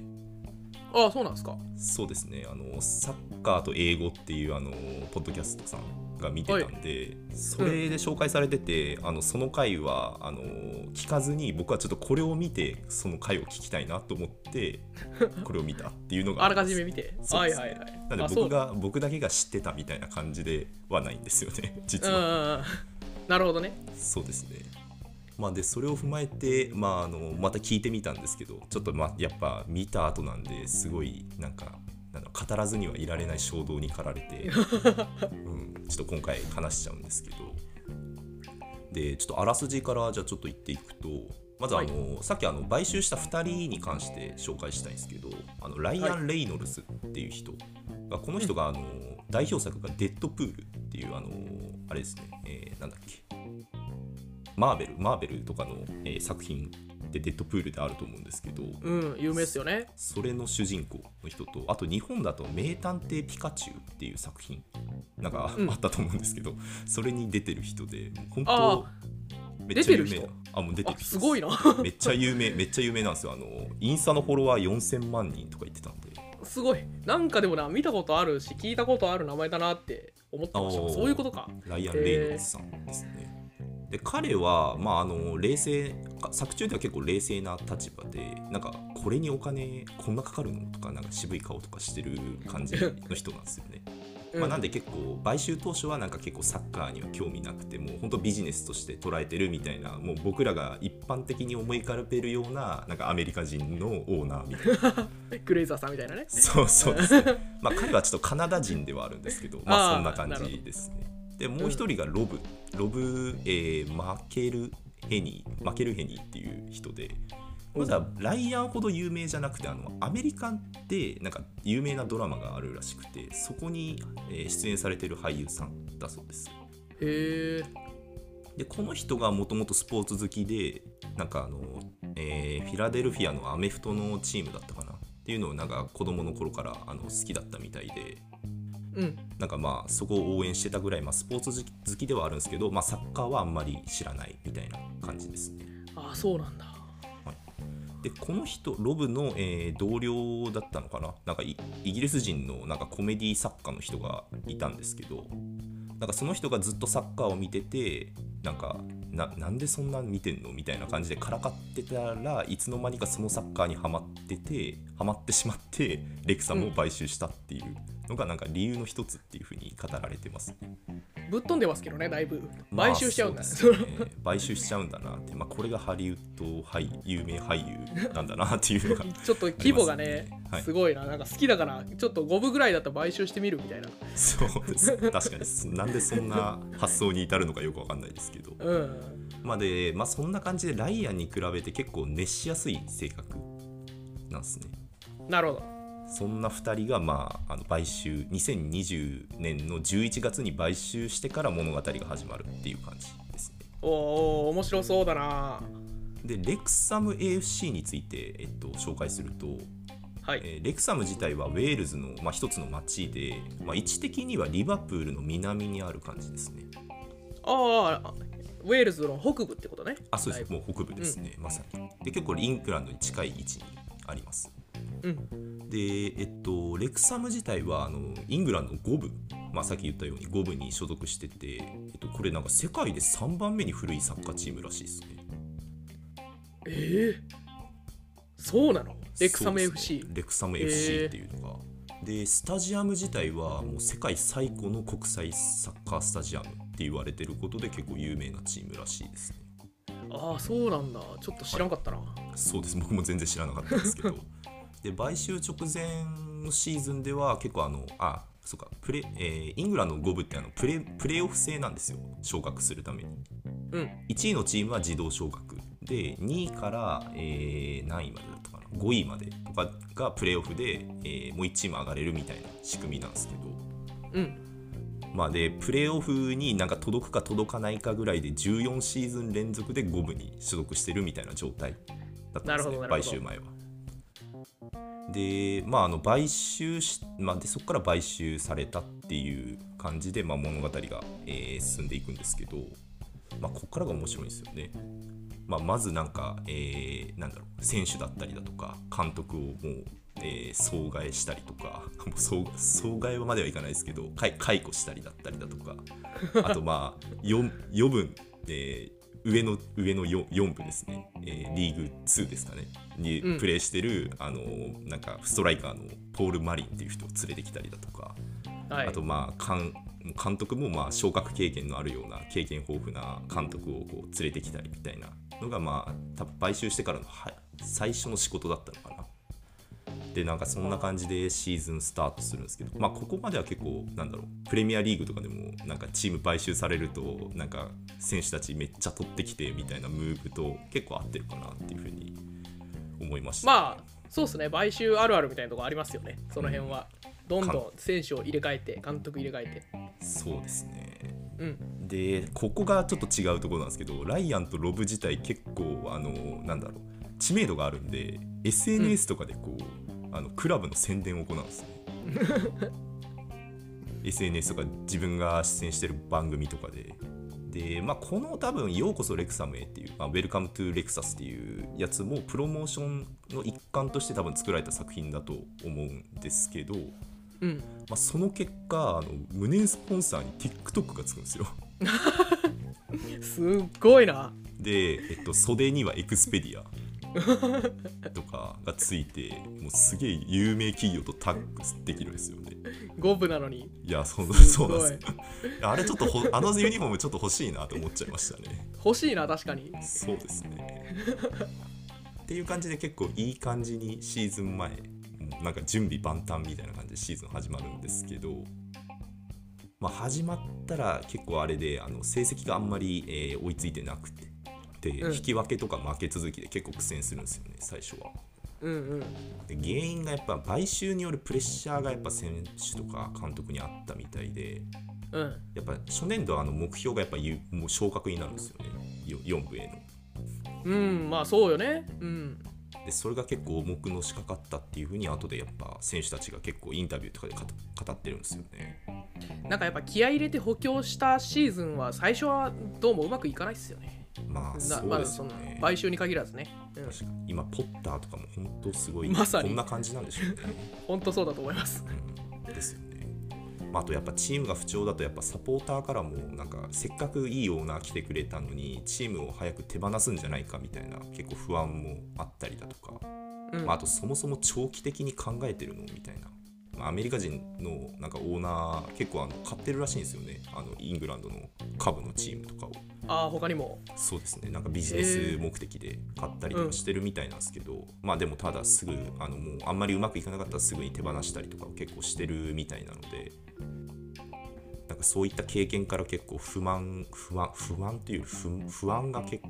Speaker 1: ああそうなんですか
Speaker 2: そうですねあのサッカーと英語っていうあのポッドキャストさんが見てたんで、それで紹介されてて、あのその回はあの聞かずに僕はちょっとこれを見てその回を聞きたいなと思って これを見たっていうのが
Speaker 1: あらかじめ見て？はいはいはい。
Speaker 2: なんで僕が僕だけが知ってたみたいな感じではないんですよね 実は。
Speaker 1: なるほどね。
Speaker 2: そうですね。まあ、でそれを踏まえて、まあ、あのまた聞いてみたんですけどちょっと、まあ、やっぱ見た後なんですごいなんかなんだろう語らずにはいられない衝動に駆られて、うん、ちょっと今回話しちゃうんですけど。でちょっとあらすじからじゃあちょっと言っていくとまずあの、さっきあの買収した2人に関して紹介したいんですけどあのライアン・レイノルズっていう人がこの人があの、代表作が「デッドプール」っていうあのあれですね、えーなんだっけ。マーベルマーベルとかの、えー作品でデッドプールであると思うんですけど、
Speaker 1: うん有名ですよね。
Speaker 2: それの主人公の人とあと日本だと「名探偵ピカチュウ」っていう作品なんか
Speaker 1: うん。
Speaker 2: あったと思うんですけど、それに出てる人で本
Speaker 1: あ
Speaker 2: 当めっちゃ有名。な
Speaker 1: 出てる
Speaker 2: あもう出てる
Speaker 1: す。ごいな。
Speaker 2: めっちゃ有名めっちゃ有名なんですよ。あのインスタのフォロワー4000万人とか言ってたんで。す
Speaker 1: ごい。なんかでもな見たことあるし聞いたことある名前だなって思ってました。そういうことか。
Speaker 2: ライアン・レイノルズさんですね。で彼は、まあ、あの冷静か作中では結構冷静な立場でなんかこれにお金こんなかかるのとかなんか渋い顔とかしてる感じ の人なんですよね。
Speaker 1: うん
Speaker 2: まあ、なんで結構買収当初はなんか結構サッカーには興味なくてもう本当ビジネスとして捉えてるみたいなもう僕らが一般的に思い浮かべるようななんかアメリカ人のオーナーみたいな
Speaker 1: グレイザーさんみたいなね
Speaker 2: そうそうですね。まあ彼はちょっとカナダ人ではあるんですけど、まあそんな感じですね。でもう一人がロブ、ロブ、えーマケルヘニー、マケルヘニーっていう人で、まずはライアンほど有名じゃなくてあのアメリカでなんか有名なドラマがあるらしくてそこに、えー出演されてる俳優さんだそうです。
Speaker 1: へえ
Speaker 2: でこの人がもともとスポーツ好きでなんかあの、えーフィラデルフィアのアメフトのチームだったかな。っていうのをなんか子供の頃からあの好きだったみたいで
Speaker 1: うん。
Speaker 2: なんかまあそこを応援してたぐらい、まあ、スポーツ好き好きではあるんですけど、まあ、サッカーはあんまり知らないみたいな感じです。ね。
Speaker 1: ああそうなんだ。
Speaker 2: でこの人ロブの、えー同僚だったのかな？なんかイイギリス人のなんかコメディ作家の人がいたんですけどなんかその人がずっとサッカーを見ててなんかななんでそんな見てんの？みたいな感じでからかってたらいつの間にかそのサッカーにはまっててはまってしまってレクサムを買収したっていうのがなんか理由の一つっていうふうに語られてます。ね。
Speaker 1: ぶっ飛んでますけどねだいぶ。
Speaker 2: まあ
Speaker 1: 買収しちゃうんだ、
Speaker 2: そうですね。買収しちゃうんだなって、まあ、これがハリウッド俳有名俳優なんだなっていうのが
Speaker 1: ちょっと規模がね
Speaker 2: すね。はい。
Speaker 1: すごいな。なんか好きだからちょっと5部ぐらいだったら買収してみるみたいな。
Speaker 2: そうです。確かに。なんでそんな発想に至るのかよくわかんないですけど。
Speaker 1: うん。
Speaker 2: まあでまあそんな感じでライアンに比べて結構熱しやすい性格なんですね。
Speaker 1: なるほど
Speaker 2: そんな2人が、まあ、あの買収2020年の11月に買収してから物語が始まるっていう感じですね。
Speaker 1: おお面白そうだな。
Speaker 2: でレクサム AFC について、えっと、紹介すると、
Speaker 1: はい。
Speaker 2: えーレクサム自体はウェールズの、まあ、一つの町で、まあ、位置的にはリバプールの南にある感じですね。
Speaker 1: ああウェールズの北部ってことね。
Speaker 2: あそうです。もう北部ですね、まさに。で結構イングランドに近い位置にあります。
Speaker 1: ぶうん。
Speaker 2: でえっとレクサム自体はあのイングランドの5部、まあ、さっき言ったように5部に所属してて、えっと、これなんか世界で3番目に古いサッカーチームらしいですね。
Speaker 1: ええそうなの？レクサム FC、
Speaker 2: ね。レクサム FC っていうのが、でスタジアム自体はもう世界最古の国際サッカースタジアムって言われてることで結構有名なチームらしいですね。
Speaker 1: ああそうなんだ。ちょっと知らんかったな、
Speaker 2: そうです。僕も全然知らなかったんですけど で買収直前のシーズンでは結構あのあそうかプレ、えーイングランドの5部ってあのプレプレーオフ制なんですよ。昇格するために。
Speaker 1: うん。
Speaker 2: 1位のチームは自動昇格。で2位から、えー何位までだったかな。5位まで。とかがプレーオフで、えーもう1チーム上がれるみたいな仕組みなんですけど。
Speaker 1: うん。
Speaker 2: まあでプレーオフになんか届くか届かないかぐらいで14シーズン連続で5部に所属してるみたいな状態だったんですね。買収前は。でまああの買収し、まあ、でそこから買収されたっていう感じで、まあ、物語が、えー進んでいくんですけど、まあ、ここからが面白いんですよね。まあ、まずなんか、えーなんだろう選手だったりだとか監督をもう、えー損害したりとか もう損損害まではいかないですけど解雇したりだったりだとかあとまあ 4, 4分、えー上の上の 4, 4部ですね、えーリーグ2ですかね。に
Speaker 1: うん。
Speaker 2: プレーしてる、あのーなんかストライカーのポール・マリンっていう人を連れてきたりだとか、
Speaker 1: はい。
Speaker 2: あとまあ監監督もまあ昇格経験のあるような経験豊富な監督をこう連れてきたりみたいなのがまあ多分買収してからのは最初の仕事だったのかな。でなんかそんな感じでシーズンスタートするんですけど、まあ、ここまでは結構なんだろうプレミアリーグとかでもなんかチーム買収されるとなんか選手たちめっちゃ取ってきてみたいなムーブと結構合ってるかなっていうふうに思いました。
Speaker 1: まあそうですね。買収あるあるみたいなとこありますよね。その辺は、どんどん選手を入れ替えて監督入れ替えて。
Speaker 2: そうですね。
Speaker 1: うん。
Speaker 2: でここがちょっと違うところなんですけどライアンとロブ自体結構あのなんだろう知名度があるんで SNS とかでこう、あのクラブの宣伝を行うんですね。SNS とか自分が出演してる番組とかで。で、まあ、この多分「ようこそレクサムへ」っていう「まあ、Welcome to Lexus」っていうやつもプロモーションの一環として多分作られた作品だと思うんですけど、
Speaker 1: うん。
Speaker 2: まあ、その結果あの無念スポンサーに TikTok がつくんですよ。
Speaker 1: すっごいな。
Speaker 2: で、えっと、袖にはエクスペディアとかがついてもうすげえ有名企業とタッグできるんですよね。
Speaker 1: 五分なのに。
Speaker 2: いやそう
Speaker 1: す
Speaker 2: そう
Speaker 1: ご
Speaker 2: ないんですよ。あれちょっとほあのユニフォームちょっと欲しいなと思っちゃいましたね。
Speaker 1: 欲しいな確かに。
Speaker 2: そうですね。っていう感じで結構いい感じにシーズン前なんか準備万端みたいな感じでシーズン始まるんですけどまあ始まったら結構あれであの成績があんまり、えー追いついてなくてで、
Speaker 1: うん
Speaker 2: 引き分けとか負け続きで結構苦戦するんですよね最初は。
Speaker 1: うんうん
Speaker 2: で原因がやっぱ買収によるプレッシャーがやっぱ選手とか監督にあったみたいで
Speaker 1: うん
Speaker 2: やっぱ初年度はあの目標がやっぱゆもう昇格になるんですよねよ4部への。
Speaker 1: うんまあそうよねうん
Speaker 2: でそれが結構重くのしかかったっていうふうに後でやっぱ選手たちが結構インタビューとかで語語ってるんですよね。
Speaker 1: なんかやっぱ気合い入れて補強したシーズンは最初はどうもうまくいかないっすよね。
Speaker 2: まあ
Speaker 1: な
Speaker 2: そうです
Speaker 1: まあ買収に限らずね。うん、
Speaker 2: 確かに。今ポッターとかも本当すごい、
Speaker 1: まさに。
Speaker 2: こんな感じなんでしょうね、
Speaker 1: 本当そうだと思います。
Speaker 2: うん、ですよね、まあ、あとやっぱチームが不調だとやっぱサポーターからもなんかせっかくいいオーナー来てくれたのにチームを早く手放すんじゃないかみたいな結構不安もあったりだとか、
Speaker 1: うん。
Speaker 2: まあ、あとそもそも長期的に考えてるのみたいな、まあアメリカ人のなんかオーナー結構あの買ってるらしいんですよね。あのイングランドの株のチームとかを。
Speaker 1: ああ、他にも。
Speaker 2: そうですね。なんかビジネス目的で買ったりとかしてるみたいなんですけど、まあでもただすぐあのもうあんまりうまくいかなかったらすぐに手放したりとかを結構してるみたいなので。なんかそういった経験から結構不満不安不安っていう不不安が結構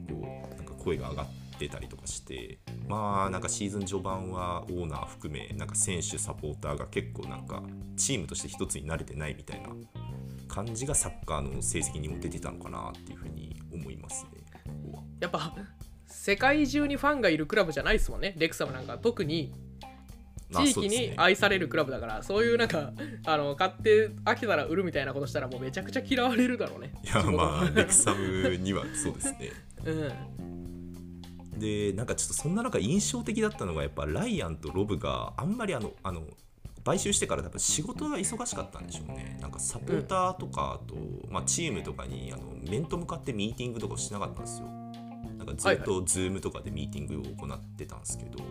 Speaker 2: なんか声が上がってたりとかしてまあなんかシーズン序盤はオーナー含めなんか選手サポーターが結構なんかチームとして一つになれてないみたいな感じがサッカーの成績にも出てたのかなっていうふうに思いますね。
Speaker 1: やっぱ世界中にファンがいるクラブじゃないですもんね。レクサムなんか特に
Speaker 2: まあ
Speaker 1: 地域に愛されるクラブだから、そういうなんか、あの買って飽きたら売るみたいなことしたらもうめちゃくちゃ嫌われるだろうね。
Speaker 2: いやまあレクサムにはそうですね。
Speaker 1: うん。
Speaker 2: でなんかちょっとそんな中印象的だったのがやっぱライアンとロブがあんまりあのあの買収してから多分仕事が忙しかったんでしょうね。なんかサポーターとかと、まあ、チームとかにあの面と向かってミーティングとかをしなかったんですよ。なんかずっとズームとかでミーティングを行ってたんですけど、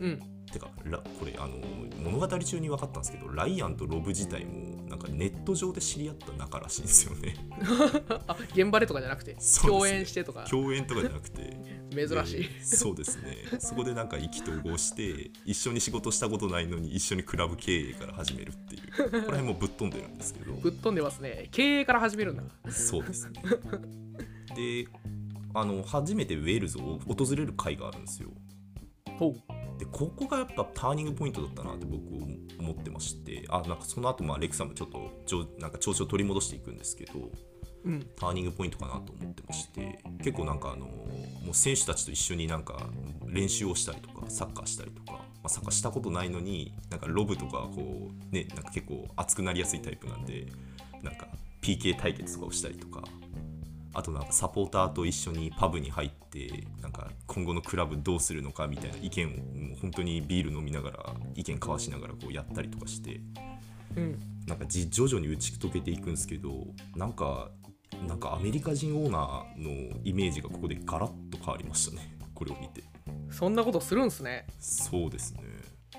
Speaker 1: うん。
Speaker 2: てかこれあの物語中に分かったんですけどライアンとロブ自体もなんかネット上で知り合った仲らしいんですよね。
Speaker 1: あ、現場でとかじゃなくて、
Speaker 2: ね。
Speaker 1: 共演してとか、
Speaker 2: 共演とかじゃなくて
Speaker 1: 珍しい。
Speaker 2: でそうですねそこでなんか意気投合して一緒に仕事したことないのに一緒にクラブ経営から始めるっていうここら辺もぶっ飛んでるんですけど
Speaker 1: ぶっ飛んでますね。経営から始めるんだ。
Speaker 2: そうですねであの初めてウェールズを訪れる会があるんですよ。でここがやっぱターニングポイントだったなって僕思ってましてあなんかその後まあレクサムちょっとなんか調子を取り戻していくんですけど
Speaker 1: うん。
Speaker 2: ターニングポイントかなと思ってまして結構なんかあのもう選手たちと一緒になんか練習をしたりとかサッカーしたりとか、まあ、サッカーしたことないのになんかロブとかこうねなんか結構熱くなりやすいタイプなんでなんか PK 対決とかをしたりとかあとなんかサポーターと一緒にパブに入ってなんか今後のクラブどうするのかみたいな意見をもう本当にビール飲みながら意見交わしながらこうやったりとかして
Speaker 1: うん。
Speaker 2: なんかじ徐々に打ち解けていくんですけどなんかなんかアメリカ人オーナーのイメージがここでガラッと変わりましたね。これを見て。
Speaker 1: そんなことするんすね。
Speaker 2: そうですね。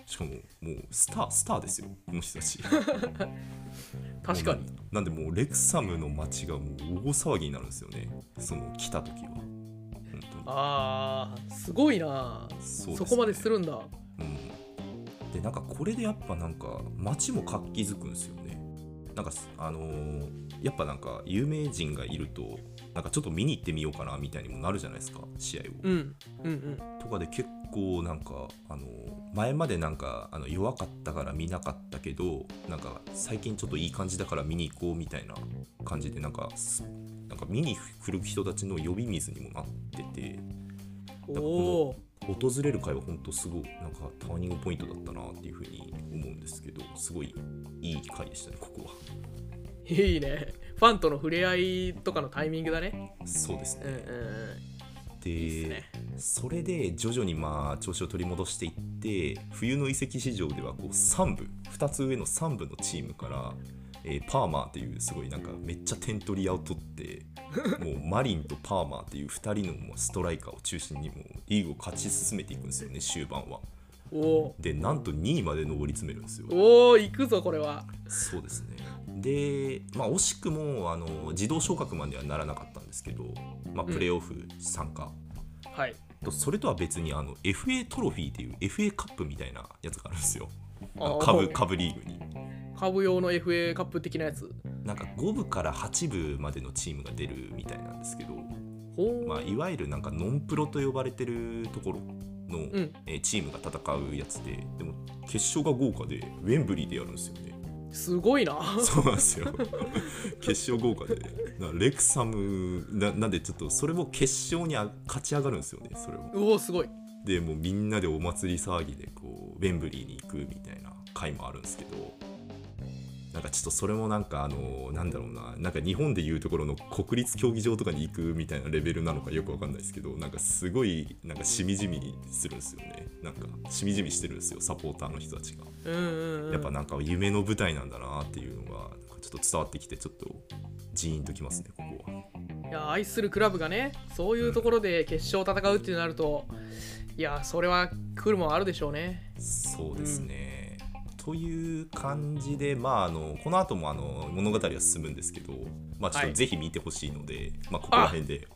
Speaker 2: しかももうスタースターですよ。この人たち。
Speaker 1: 確かに。
Speaker 2: ななんでもうレクサムの街がもう大騒ぎになるんですよね。その来た時は。本当に。
Speaker 1: ああ、すごいな。
Speaker 2: そね。
Speaker 1: そこまでするんだ。
Speaker 2: うん、でなんかこれでやっぱなんか街も活気づくんですよねなんかあのーやっぱなんか有名人がいるとなんかちょっと見に行ってみようかなみたいにもなるじゃないですか試合を、
Speaker 1: うん。うんうん。
Speaker 2: とかで結構なんかあのー前までなんかあの弱かったから見なかったけどなんか最近ちょっといい感じだから見に行こうみたいな感じでなんかすなんか見に来る人たちの呼び水にもなってて
Speaker 1: おお。
Speaker 2: 訪れる会は本当すごいなんかターニングポイントだったなっていうふうに思うんですけどすごいいい会でしたねここはい
Speaker 1: いね。ファンとの触れ合いとかのタイミングだね。
Speaker 2: そうです
Speaker 1: うんうん
Speaker 2: ね、
Speaker 1: うん。
Speaker 2: で
Speaker 1: ね
Speaker 2: それで徐々にまあ調子を取り戻していって冬の移籍市場ではこう3部2つ上の3部のチームから、えーパーマーっていうすごいなんかめっちゃ点取り屋を取って もうマリンとパーマーっていう2人のもうストライカーを中心にもうリーグを勝ち進めていくんですよね終盤は。
Speaker 1: お。お
Speaker 2: でなんと2位まで上り詰めるんですよ。
Speaker 1: おお行くぞこれは。
Speaker 2: そうですね。で、まあ、惜しくもあの自動昇格まではならなかったんですけど、まあ、プレーオフ参加、
Speaker 1: はい。
Speaker 2: とそれとは別にあの FA トロフィーっていう FA カップみたいなやつがあるんですよ。あの
Speaker 1: あ
Speaker 2: 株株リーグに
Speaker 1: 株用の FA カップ的なやつ。
Speaker 2: なんか5部から8部までのチームが出るみたいなんですけど、まあ、いわゆるなんかノンプロと呼ばれてるところの、
Speaker 1: ん。
Speaker 2: えーチームが戦うやつででも決勝が豪華でウェンブリーでやるんですよね。
Speaker 1: すごいな。
Speaker 2: そうなんですよ。決勝豪華で。なレクサムななんでちょっとそれも決勝にあ勝ち上がるんですよねそれも。
Speaker 1: おおすごい。
Speaker 2: でもうみんなでお祭り騒ぎでこうウェンブリーに行くみたいな回もあるんですけどなんかちょっとそれもなんかあのなんだろうななんか日本でいうところの国立競技場とかに行くみたいなレベルなのかよくわかんないですけどなんかすごいなんかしみじみするんですよね。なんかしみじみしてるんですよサポーターの人たちが。
Speaker 1: うんうんうん。
Speaker 2: やっぱなんか夢の舞台なんだなっていうのがちょっと伝わってきてちょっとジーンときますねここは。い
Speaker 1: や愛するクラブがねそういうところで決勝を戦うってなると、いやそれは来るもんあるでしょうね。
Speaker 2: そうですね、という感じで、まあ、あのこの後もあの物語は進むんですけど、まあ、ちょっ
Speaker 1: はい。
Speaker 2: とぜひ見てほしいので、まあ、ここら辺で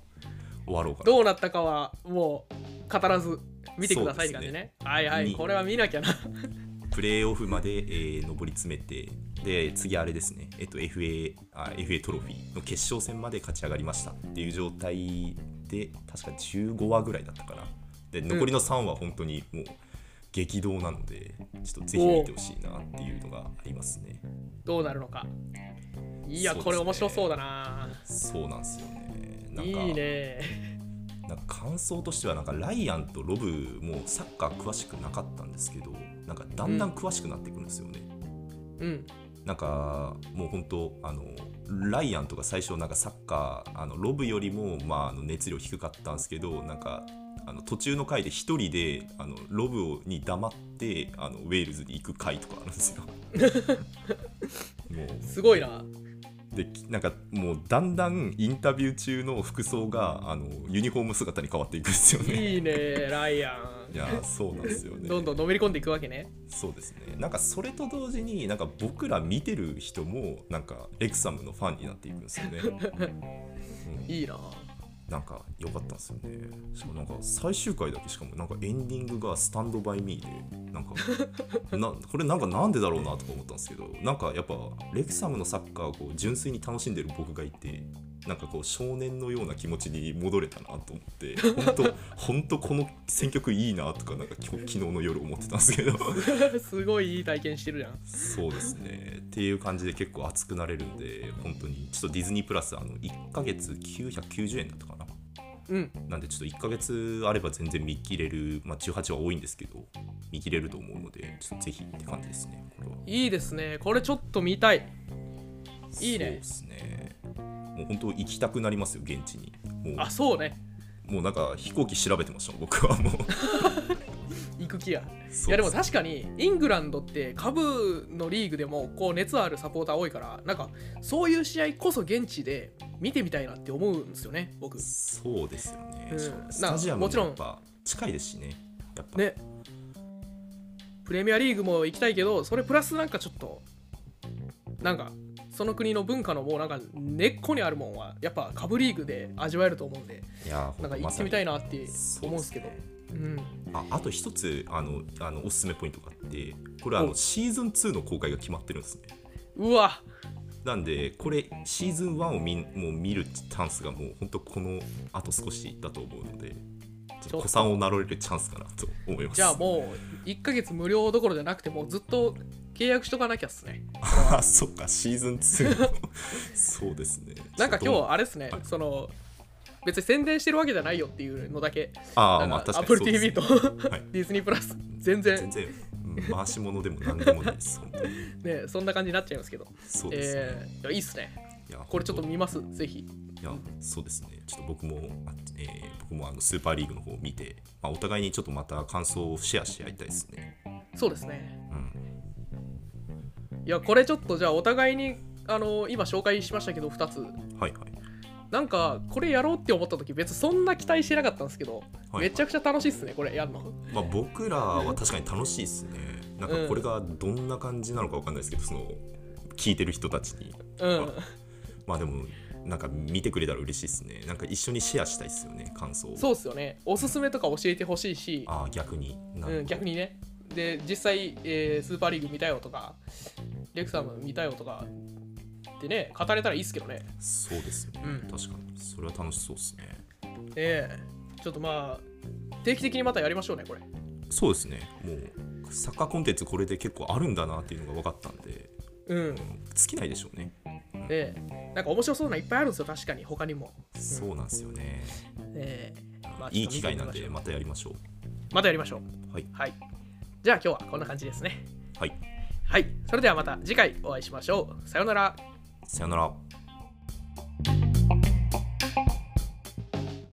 Speaker 2: 終わろうかな。
Speaker 1: どうなったかはもう語らず見てくださいって感じ
Speaker 2: そう
Speaker 1: ね。はいはい
Speaker 2: に。
Speaker 1: これは見なきゃな。
Speaker 2: プレーオフまで、えー上り詰めてで次あれですね、えっと、FA, あ FA トロフィーの決勝戦まで勝ち上がりましたっていう状態で確か15話ぐらいだったかな。で残りの3話本当にもう激動なのでちょっとぜひ見てほしいなっていうのがありますね。
Speaker 1: どうなるのか。いや、
Speaker 2: ね。
Speaker 1: これ面白そうだな。
Speaker 2: そうなんですよね。なんか
Speaker 1: いいね。
Speaker 2: なんか感想としてはなんかライアンとロブもサッカー詳しくなかったんですけどなんかだんだん詳しくなっていくんですよね、
Speaker 1: うん。
Speaker 2: なんかもう本当あのライアンとか最初なんかサッカーあのロブよりもまああの熱量低かったんですけどなんかあの途中の回で一人であのロブに黙ってあのウェールズに行く回とかあるんですよ。もう
Speaker 1: すごいな
Speaker 2: できなんかもうだんだんインタビュー中の服装があのユニフォーム姿に変わっていくんですよね。
Speaker 1: いいねライア
Speaker 2: いやそうなんですよね。
Speaker 1: ンどんどんのめり込んでいくわけね
Speaker 2: そうですねなんかそれと同時になんか僕ら見てる人もなんかレクサムのファンになっていくんですよね。うん
Speaker 1: いいな
Speaker 2: なんか良かったんですよね。しかもなんか最終回だけしかもなんかエンディングがスタンドバイミーでなんか なこれなんかなんでだろうなとか思ったんですけどなんかやっぱレクサムのサッカーをこう純粋に楽しんでる僕がいてなんかこう少年のような気持ちに戻れたなと思って 本当本当この選曲いいなとかなんか昨日の夜思ってたんですけど。
Speaker 1: すごいいい体験してるじゃん。
Speaker 2: そうですね。っていう感じで結構熱くなれるんで本当にちょっとディズニープラスあの1ヶ月990円だったかな。
Speaker 1: うん。
Speaker 2: なんでちょっと1ヶ月あれば全然見切れる、まあ、18は多いんですけど見切れると思うのでちょっとぜひって感じですねこれは。い
Speaker 1: いですね。これちょっと見たい。いいね。
Speaker 2: そうですねもう本当行きたくなりますよ現地に。も
Speaker 1: あそうね。
Speaker 2: うもうなんか飛行機調べてました僕はもう。
Speaker 1: 行く気や。いやでも確かにイングランドって下部のリーグでもこう熱あるサポーター多いからなんかそういう試合こそ現地で見てみたいなって思うんですよね僕。
Speaker 2: そうですよね、
Speaker 1: うん。
Speaker 2: スタジアムも
Speaker 1: もちろん。
Speaker 2: やっぱ近いですしねやっぱ。
Speaker 1: ね。プレミアリーグも行きたいけどそれプラスなんかちょっとなんかその国の文化のもうなんか根っこにあるもんはやっぱ下部リーグで味わえると思うんで
Speaker 2: いや
Speaker 1: なんか行ってみたいなって思うんですけど。うん。
Speaker 2: ああと一つあのあのおすすめポイントがあってこれあの
Speaker 1: お。
Speaker 2: シーズン2の公開が決まってるんですね。
Speaker 1: うわ。
Speaker 2: なんでこれシーズン1を見もう見るチャンスがもう本当このあと少しだと思うので子さんを名乗れるチャンスかなと思います。
Speaker 1: じゃあもう1ヶ月無料どころじゃなくてもうずっと契約しとかなきゃっすね。
Speaker 2: あ そっかシーズン2の そうですね。
Speaker 1: なんか今日あれですね、
Speaker 2: はい。
Speaker 1: その別に宣伝してるわけじゃないよっていうのだけ。
Speaker 2: ああまあ確かに
Speaker 1: かアップル
Speaker 2: そうです
Speaker 1: TV と
Speaker 2: はい。
Speaker 1: ディズニープラス全然。
Speaker 2: 全然。うん回し物でも何でもないです
Speaker 1: ねそんな感じになっちゃいますけど。
Speaker 2: そうですね、
Speaker 1: えーいやいいっすねこれちょっと
Speaker 2: 本
Speaker 1: 見ます？ぜひ。
Speaker 2: 当いやそうですね。ちょっと僕も、あえー僕もあのスーパーリーグの方を見て、まあ、お互いにちょっとまた感想をシェアしてやりたいですね。
Speaker 1: そうですね。
Speaker 2: うん。
Speaker 1: いやこれちょっとじゃあお互いにあの今紹介しましたけど2つ。
Speaker 2: はいはい。
Speaker 1: なんかこれやろうって思った時別にそんな期待してなかったんですけど、
Speaker 2: はい。
Speaker 1: めちゃくちゃ楽しいっすねこれやるの。
Speaker 2: まあ、僕らは確かに楽しいですね。なんかこれがどんな感じなのかわかんないですけど、その聞いてる人たちに。
Speaker 1: うん
Speaker 2: まあでも、なんか見てくれたら嬉しいですね。なんか一緒にシェアしたいですよね、感想を。
Speaker 1: そうっすよねおすすめとか教えてほしいし
Speaker 2: ああ、逆に。
Speaker 1: うん、逆にねで実際、えースーパーリーグ見たよとかレクサム見たよとかってね語れたらいいっすけどね
Speaker 2: そうですね、
Speaker 1: うん
Speaker 2: 確かに。それは楽しそうですね。
Speaker 1: ええちょっとまあ定期的にまたやりましょうねこれ
Speaker 2: そうですね。もう、サッカーコンテンツこれで結構あるんだなっていうのが分かったんで、
Speaker 1: うん。
Speaker 2: うん尽きないでしょうね。
Speaker 1: ええ。なんか面白そうなのいっぱいあるんですよ確かに。他にも。
Speaker 2: そうなんですよね。
Speaker 1: ええ。まあ
Speaker 2: いい機会なんでまたやりましょう。
Speaker 1: またやりましょう。
Speaker 2: はい。
Speaker 1: はい。じゃあ今日はこんな感じですね。
Speaker 2: はい。
Speaker 1: はい。それではまた次回お会いしましょう。さようなら。
Speaker 2: さよなら